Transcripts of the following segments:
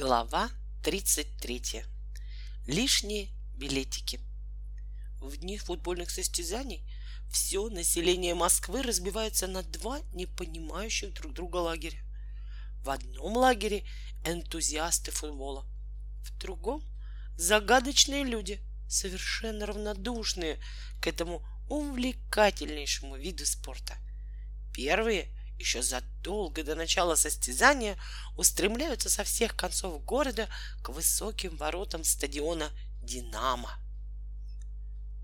Глава 33. Лишние билетики. В дни футбольных состязаний все население Москвы разбивается на два непонимающих друг друга лагеря. В одном лагере энтузиасты футбола, в другом загадочные люди, совершенно равнодушные к этому увлекательнейшему виду спорта. Первые – еще задолго до начала состязания устремляются со всех концов города к высоким воротам стадиона «Динамо».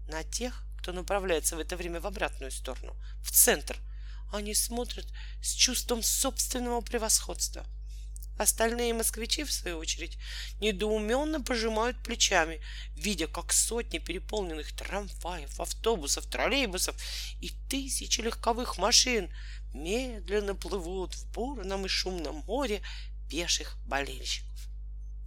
На тех, кто направляется в это время в обратную сторону, в центр, они смотрят с чувством собственного превосходства. Остальные москвичи, в свою очередь, недоуменно пожимают плечами, видя, как сотни переполненных трамваев, автобусов, троллейбусов и тысячи легковых машин медленно плывут в бурном и шумном море пеших болельщиков.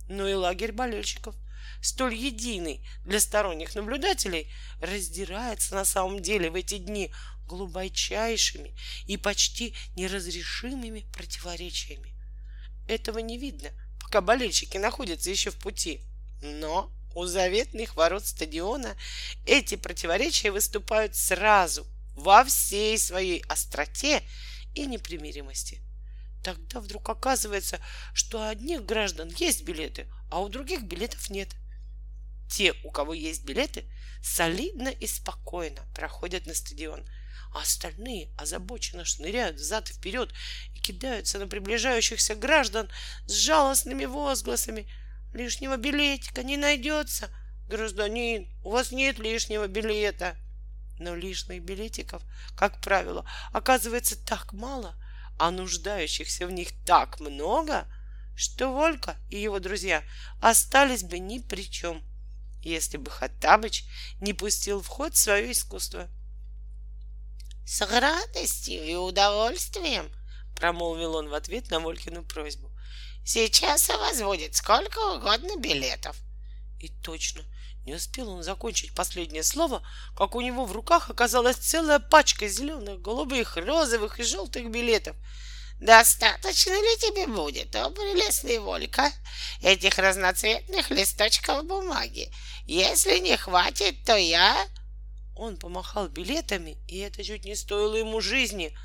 Но и лагерь болельщиков, столь единый для сторонних наблюдателей, раздирается на самом деле в эти дни глубочайшими и почти неразрешимыми противоречиями. Этого не видно, пока болельщики находятся еще в пути. Но у заветных ворот стадиона эти противоречия выступают сразу – во всей своей остроте и непримиримости. Тогда вдруг оказывается, что у одних граждан есть билеты, а у других билетов нет. Те, у кого есть билеты, солидно и спокойно проходят на стадион, а остальные озабоченно шныряют взад и вперед и кидаются на приближающихся граждан с жалостными возгласами. Лишнего билетика не найдется. Гражданин, у вас нет лишнего билета но лишних билетиков, как правило, оказывается так мало, а нуждающихся в них так много, что Волька и его друзья остались бы ни при чем, если бы Хаттабыч не пустил в ход свое искусство. «С радостью и удовольствием!» — промолвил он в ответ на Волькину просьбу. «Сейчас возводит сколько угодно билетов». И точно — не успел он закончить последнее слово, как у него в руках оказалась целая пачка зеленых, голубых, розовых и желтых билетов. Достаточно ли тебе будет, о прелестный Волька, этих разноцветных листочков бумаги? Если не хватит, то я... Он помахал билетами, и это чуть не стоило ему жизни.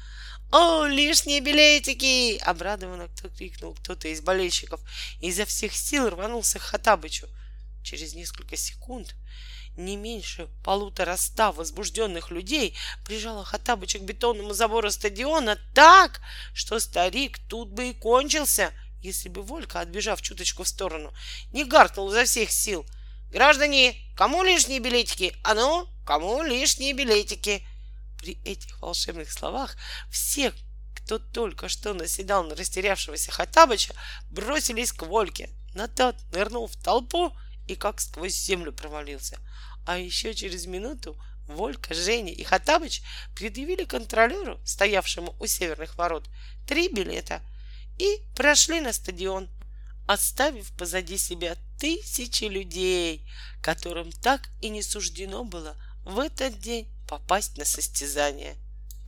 «О, лишние билетики!» — обрадованно кто крикнул кто-то из болельщиков и изо всех сил рванулся к Хатабычу — Через несколько секунд не меньше полутора ста возбужденных людей прижало Хаттабыча к бетонному забору стадиона так, что старик тут бы и кончился, если бы Волька, отбежав чуточку в сторону, не гаркнул изо всех сил. «Граждане, кому лишние билетики? А ну, кому лишние билетики?» При этих волшебных словах все, кто только что наседал на растерявшегося Хаттабыча, бросились к Вольке, но тот нырнул в толпу и как сквозь землю провалился. А еще через минуту Волька, Женя и Хатабыч предъявили контролеру, стоявшему у северных ворот, три билета и прошли на стадион, оставив позади себя тысячи людей, которым так и не суждено было в этот день попасть на состязание.